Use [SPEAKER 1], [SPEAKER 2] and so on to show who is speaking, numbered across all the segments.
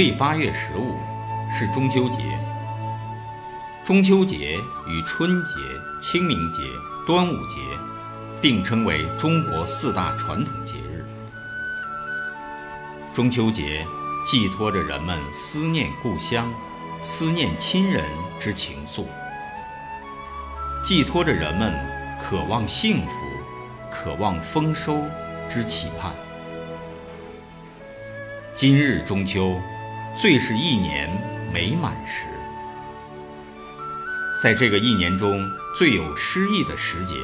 [SPEAKER 1] 历八月十五是中秋节。中秋节与春节、清明节、端午节并称为中国四大传统节日。中秋节寄托着人们思念故乡、思念亲人之情愫，寄托着人们渴望幸福、渴望丰收之期盼。今日中秋，最是一年美满时。在这个一年中最有诗意的时节，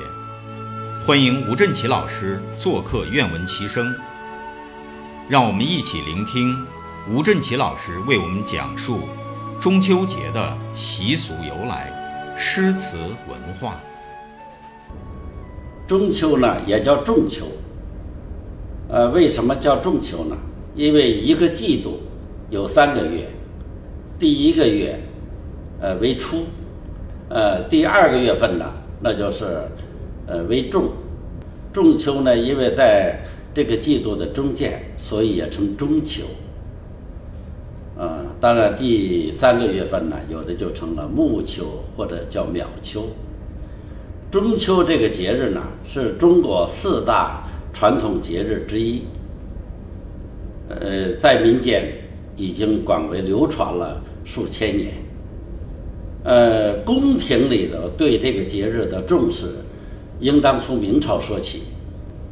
[SPEAKER 1] 欢迎吴振奇老师做客《愿闻其声》，让我们一起聆听吴振奇老师为我们讲述中秋节的习俗由来、诗词文化。
[SPEAKER 2] 中秋呢，也叫仲秋。呃，为什么叫仲秋呢？因为一个季度有三个月，第一个月，呃为初，呃第二个月份呢，那就是呃为仲，仲秋呢，因为在这个季度的中间，所以也称中秋。呃，当然第三个月份呢，有的就成了暮秋或者叫秒秋。中秋这个节日呢，是中国四大传统节日之一。呃，在民间已经广为流传了数千年。呃，宫廷里头对这个节日的重视，应当从明朝说起。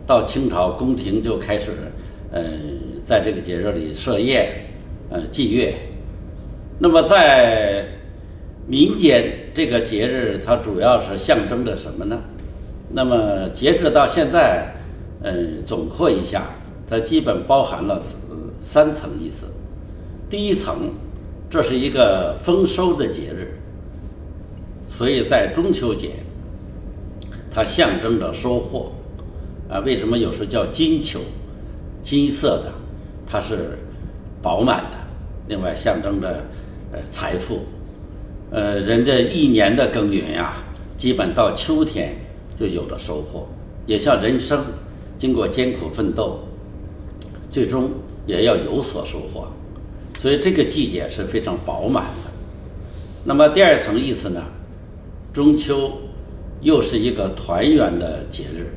[SPEAKER 2] 到清朝，宫廷就开始，呃，在这个节日里设宴，呃，祭月。那么在民间，这个节日它主要是象征着什么呢？那么截止到现在，呃，总括一下，它基本包含了。三层意思，第一层，这是一个丰收的节日，所以在中秋节，它象征着收获，啊，为什么有时候叫金秋？金色的，它是饱满的，另外象征着呃财富，呃，人这一年的耕耘呀，基本到秋天就有了收获，也像人生经过艰苦奋斗，最终。也要有所收获，所以这个季节是非常饱满的。那么第二层意思呢？中秋又是一个团圆的节日。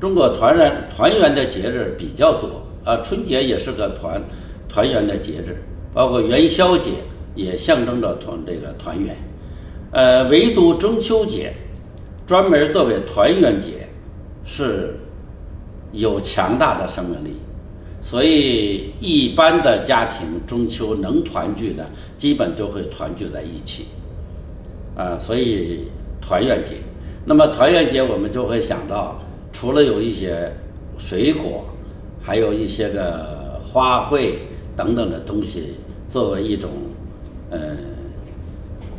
[SPEAKER 2] 中国团圆团圆的节日比较多啊，春节也是个团团圆的节日，包括元宵节也象征着团这个团圆。呃，唯独中秋节专门作为团圆节，是有强大的生命力。所以，一般的家庭中秋能团聚的，基本都会团聚在一起，啊，所以团圆节。那么团圆节，我们就会想到，除了有一些水果，还有一些个花卉等等的东西，作为一种，嗯，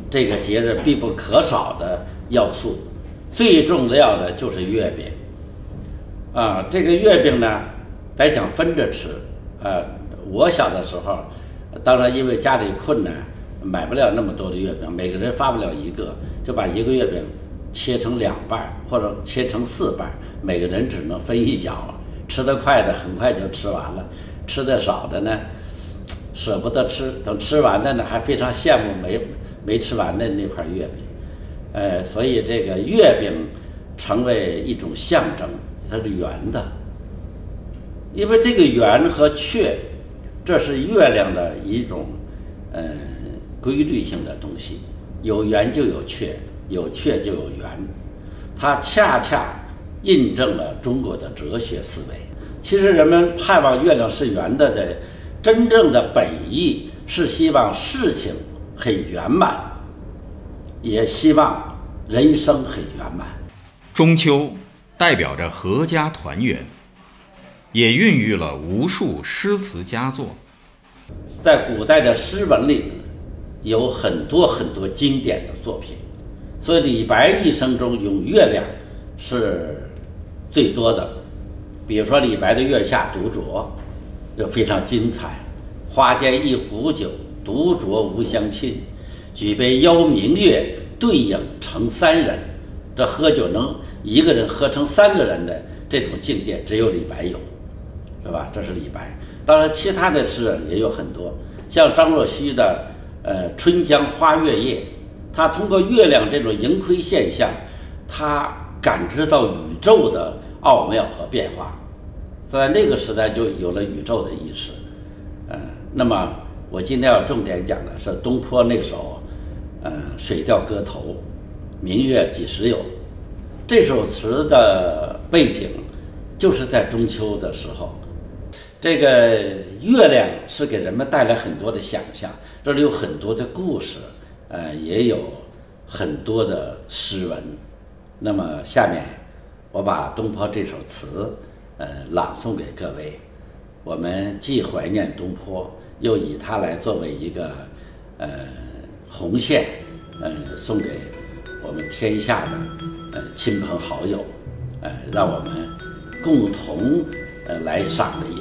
[SPEAKER 2] 这个节日必不可少的要素。最重要的就是月饼，啊，这个月饼呢。来讲分着吃，呃，我小的时候，当然因为家里困难，买不了那么多的月饼，每个人发不了一个，就把一个月饼切成两半或者切成四半，每个人只能分一角。吃得快的很快就吃完了，吃的少的呢，舍不得吃，等吃完的呢还非常羡慕没没吃完的那块月饼，呃，所以这个月饼成为一种象征，它是圆的。因为这个圆和缺，这是月亮的一种，呃，规律性的东西，有圆就有缺，有缺就有圆，它恰恰印证了中国的哲学思维。其实人们盼望月亮是圆的的真正的本意是希望事情很圆满，也希望人生很圆满。
[SPEAKER 1] 中秋代表着阖家团圆。也孕育了无数诗词佳作，
[SPEAKER 2] 在古代的诗文里，有很多很多经典的作品，所以李白一生中咏月亮是最多的。比如说李白的《月下独酌》就非常精彩：“花间一壶酒，独酌无相亲。举杯邀明月，对影成三人。”这喝酒能一个人喝成三个人的这种境界，只有李白有。是吧？这是李白。当然，其他的诗也有很多，像张若虚的呃《春江花月夜》，他通过月亮这种盈亏现象，他感知到宇宙的奥妙和变化，在那个时代就有了宇宙的意识。呃，那么我今天要重点讲的是东坡那首呃《水调歌头》，明月几时有？这首词的背景就是在中秋的时候。这个月亮是给人们带来很多的想象，这里有很多的故事，呃，也有很多的诗文。那么下面我把东坡这首词，呃，朗诵给各位。我们既怀念东坡，又以他来作为一个呃红线，呃，送给我们天下的呃亲朋好友，呃，让我们共同。呃，来赏的一。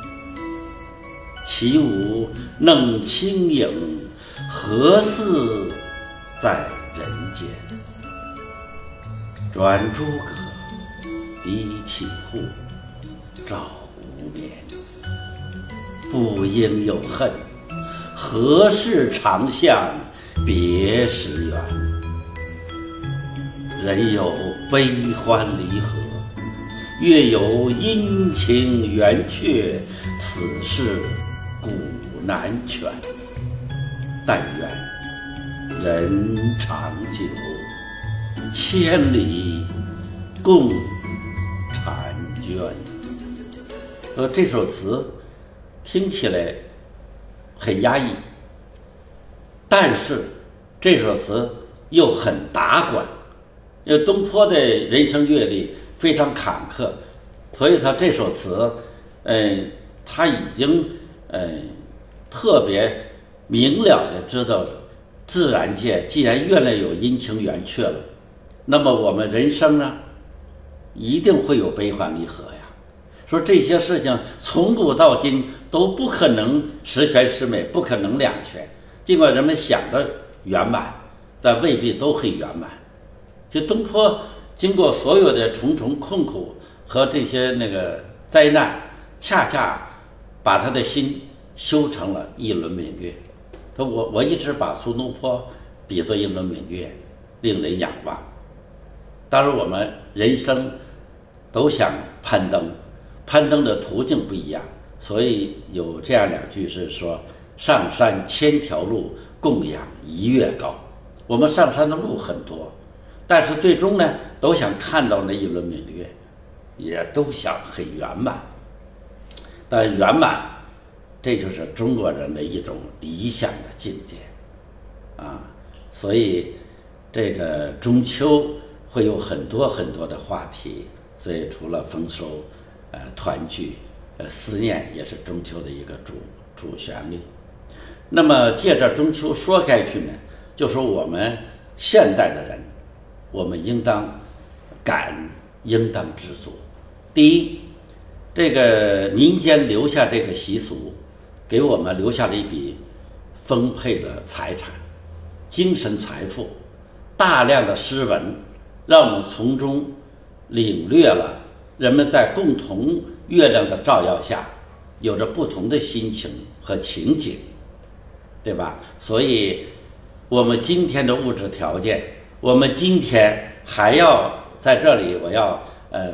[SPEAKER 2] 起舞弄清影，何似在人间？转朱阁，低绮户，照无眠。不应有恨，何事长向别时圆？人有悲欢离合。月有阴晴圆缺，此事古难全。但愿人长久，千里共婵娟。呃，这首词听起来很压抑，但是这首词又很达观。因为东坡的人生阅历。非常坎坷，所以他这首词，嗯，他已经嗯特别明了的知道，自然界既然越来有阴晴圆缺了，那么我们人生呢，一定会有悲欢离合呀。说这些事情从古到今都不可能十全十美，不可能两全。尽管人们想的圆满，但未必都很圆满。就东坡。经过所有的重重困苦和这些那个灾难，恰恰把他的心修成了一轮明月。他我我一直把苏东坡比作一轮明月，令人仰望。当然，我们人生都想攀登，攀登的途径不一样，所以有这样两句是说：“上山千条路，供养一月高。”我们上山的路很多。但是最终呢，都想看到那一轮明月，也都想很圆满。但圆满，这就是中国人的一种理想的境界，啊，所以这个中秋会有很多很多的话题。所以除了丰收，呃，团聚，呃，思念也是中秋的一个主主旋律。那么借着中秋说开去呢，就说我们现代的人。我们应当感，应当知足。第一，这个民间留下这个习俗，给我们留下了一笔丰沛的财产、精神财富，大量的诗文，让我们从中领略了人们在共同月亮的照耀下，有着不同的心情和情景，对吧？所以，我们今天的物质条件。我们今天还要在这里，我要呃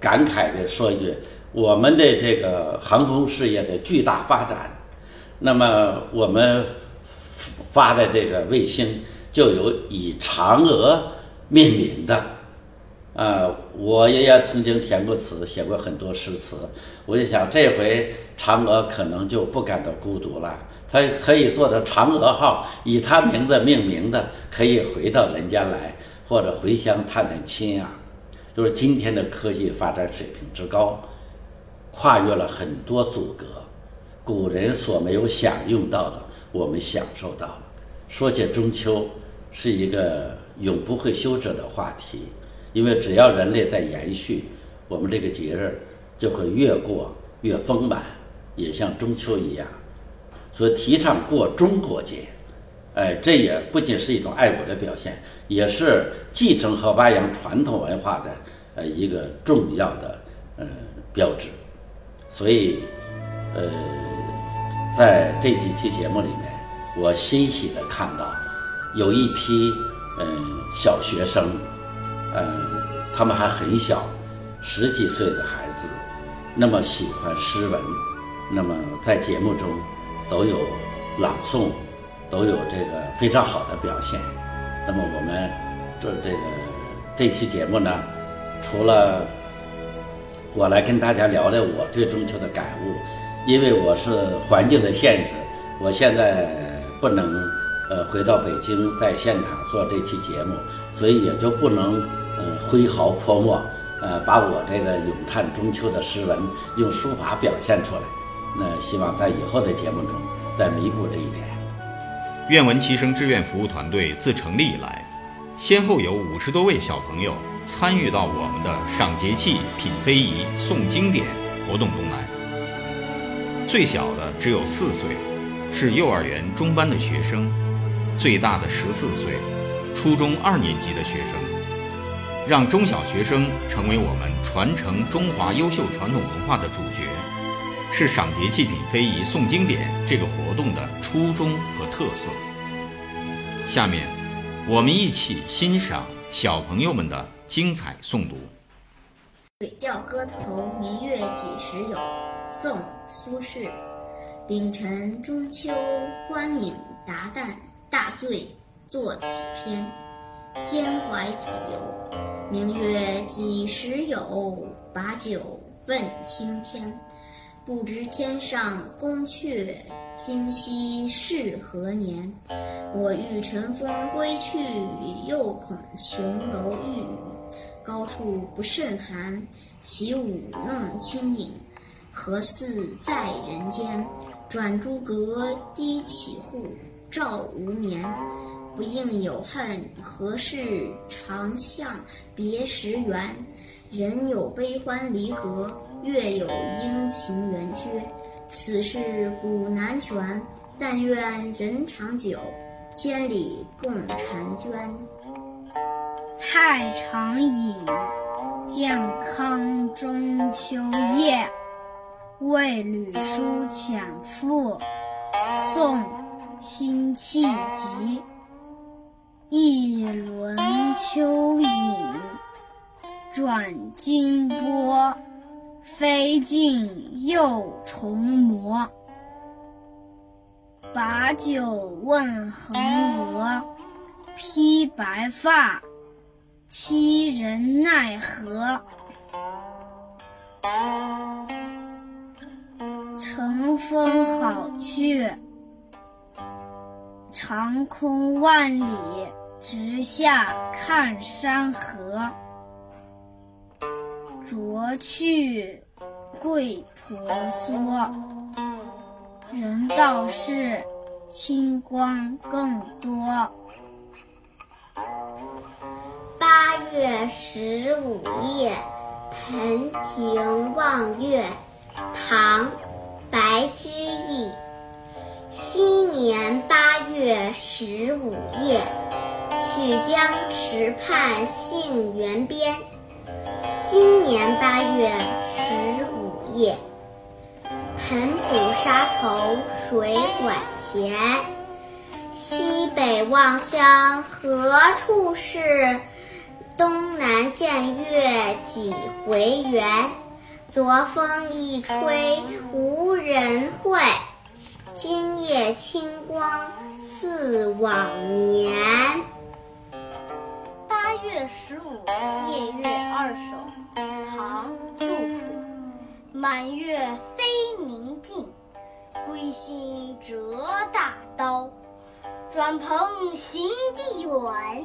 [SPEAKER 2] 感慨的说一句，我们的这个航空事业的巨大发展，那么我们发的这个卫星就有以嫦娥命名的，啊，我爷爷曾经填过词，写过很多诗词，我就想这回嫦娥可能就不感到孤独了。它可以做成嫦娥号，以它名字命名的，可以回到人间来，或者回乡探探亲啊。就是今天的科技发展水平之高，跨越了很多阻隔，古人所没有享用到的，我们享受到了。说起中秋，是一个永不会休止的话题，因为只要人类在延续，我们这个节日就会越过越丰满，也像中秋一样。所以提倡过中国节，哎，这也不仅是一种爱国的表现，也是继承和发扬传统文化的呃一个重要的呃标志。所以，呃，在这几期节目里面，我欣喜地看到有一批嗯小学生，嗯，他们还很小，十几岁的孩子，那么喜欢诗文，那么在节目中。都有朗诵，都有这个非常好的表现。那么我们这这个这期节目呢，除了我来跟大家聊聊我对中秋的感悟，因为我是环境的限制，我现在不能呃回到北京在现场做这期节目，所以也就不能呃挥毫泼墨，呃把我这个咏叹中秋的诗文用书法表现出来。那希望在以后的节目中再弥补这一点。
[SPEAKER 1] 愿闻其声志愿服务团队自成立以来，先后有五十多位小朋友参与到我们的赏节气、品非遗、诵经典活动中来。最小的只有四岁，是幼儿园中班的学生；最大的十四岁，初中二年级的学生。让中小学生成为我们传承中华优秀传统文化的主角。是赏节气、品非遗、诵经典这个活动的初衷和特色。下面，我们一起欣赏小朋友们的精彩诵读。
[SPEAKER 3] 《水调歌头·明月几时有》宋·苏轼。丙辰中秋，欢饮达旦，大醉作此篇。兼怀子由，明月几时有？把酒问青天。不知天上宫阙，今夕是何年？我欲乘风归去，又恐琼楼玉宇，处不胜寒。起舞弄清影，何似在人间？转朱阁，低绮户，照无眠。不应有恨，何事长向别时圆？人有悲欢离合。月有阴晴圆缺，此事古难全。但愿人长久，千里共婵娟。
[SPEAKER 4] 太常饮，健康中秋夜。为吕书遣赋，宋·辛弃疾。一轮秋影，转金波。飞尽又重磨，把酒问横娥，披白发，欺人奈何？乘风好去，长空万里，直下看山河。濯去桂婆娑，人道是清光更多。
[SPEAKER 5] 月十五夜，盆庭望月。唐·白居易。昔年八月十五夜，曲江池畔杏园边。今年八月十五夜，盆浦沙头水馆前。西北望乡何处是？几回圆？昨风一吹无人会，今夜清光似往年。
[SPEAKER 6] 八月十五夜月二首，唐·杜甫。满月飞明镜，归心折大刀。转蓬行地远，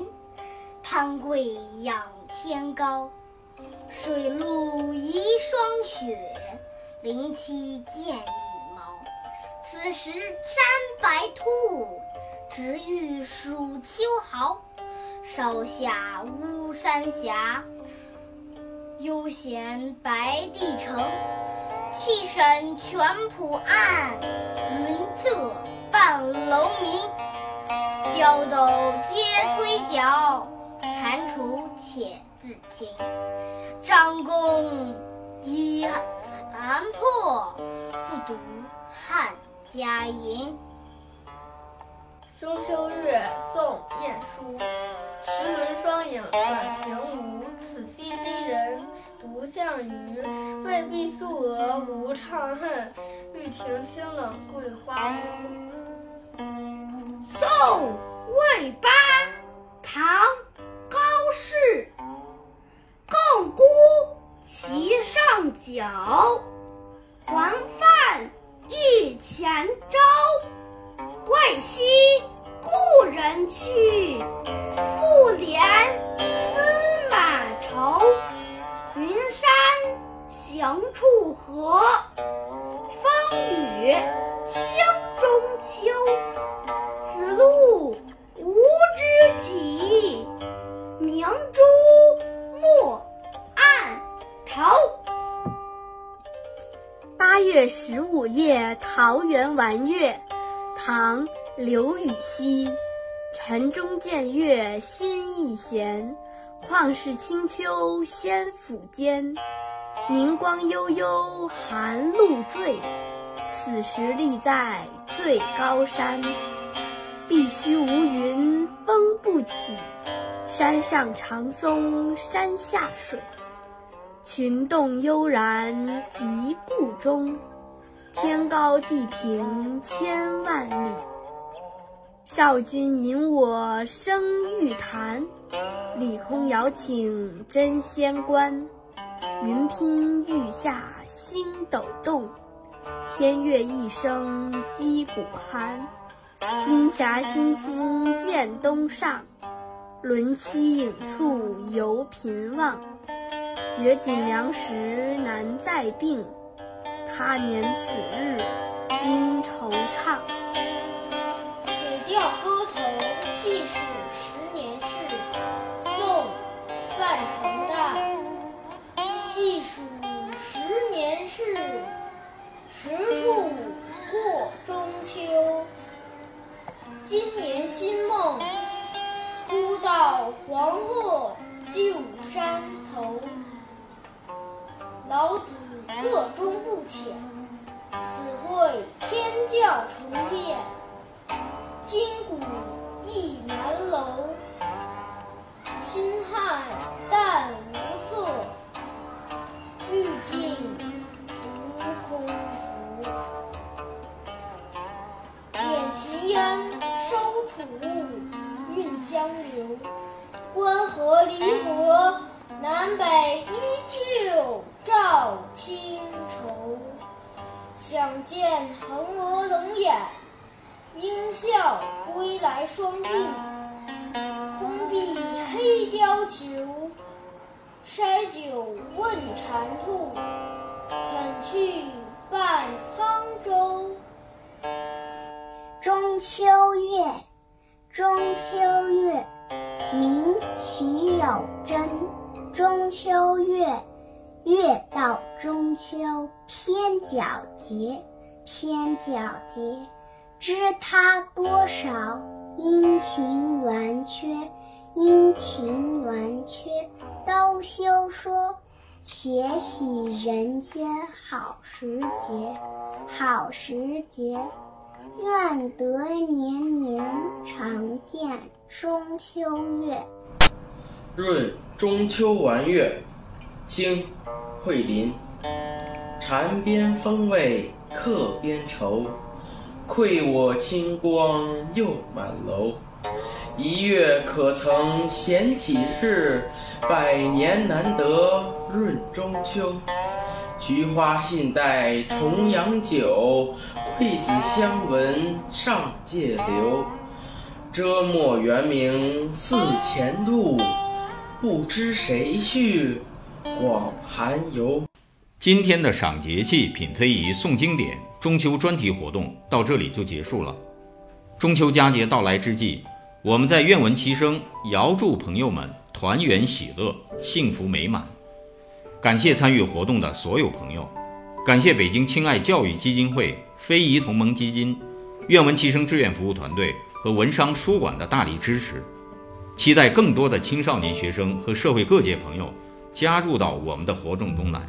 [SPEAKER 6] 攀桂仰天高。水陆疑霜雪，林栖见羽毛。此时山白兔，直欲数秋毫。少下巫山峡，悠闲白帝城。气沈泉浦岸，云仄半楼明。刁斗皆催晓，蟾蜍且自清。张公一残破，不独汉家营。
[SPEAKER 7] 中秋月，宋·晏殊。时轮双影转平芜，此夕鸡人独向隅。未必素娥无怅恨，欲停清冷桂花坞。
[SPEAKER 4] 宋·魏八，唐·高适。共孤其上角，还饭一前朝。未惜故人去。复怜司马愁，云山行处合，风雨兴中秋。此路无知己，明珠
[SPEAKER 8] 月十五夜桃源玩月，唐·刘禹锡。晨钟见月心亦闲，旷世清秋仙府间。明光悠悠寒露坠，此时立在最高山。碧虚无云风不起，山上长松山下水。群动悠然一顾中，天高地平千万里。少君引我生玉坛，李空遥请真仙观。云拼玉下星斗动，天月一声击鼓寒。金霞欣欣见东上，轮期影簇犹频望。绝锦良时难再并，他年此日应惆怅。
[SPEAKER 3] 《水调歌江流。关河离合，南北依旧照清愁。想见嫦娥冷眼。应笑归来双鬓，空碧黑貂裘。筛酒问蟾兔，肯去伴沧州。
[SPEAKER 5] 中秋月，中秋月，明·徐有贞。中秋月，月到中秋偏皎洁，偏皎洁。知他多少阴晴圆缺，阴晴圆缺都休说。且喜人间好时节，好时节，愿得年年常见中秋月。
[SPEAKER 9] 润中秋玩月，清·惠林。禅边风味客边愁。馈我清光又满楼，一月可曾闲几日？百年难得润中秋。菊花信带重阳酒，馈子相闻上界流。遮没圆明似前度，不知谁续广寒游。
[SPEAKER 1] 今天的赏节气品推仪诵经典。中秋专题活动到这里就结束了。中秋佳节到来之际，我们在愿闻其声，遥祝朋友们团圆喜乐，幸福美满。感谢参与活动的所有朋友，感谢北京亲爱教育基金会、非遗同盟基金、愿闻其声志愿服务团队和文商书馆的大力支持。期待更多的青少年学生和社会各界朋友加入到我们的活动中来，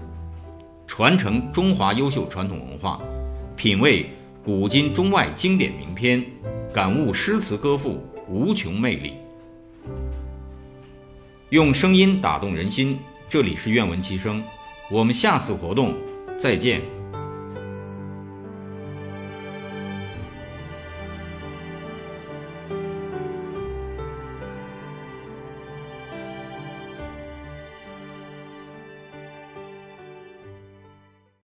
[SPEAKER 1] 传承中华优秀传统文化，品味古今中外经典名篇，感悟诗词歌赋无穷魅力。用声音打动人心，这里是愿闻其声，我们下次活动再见。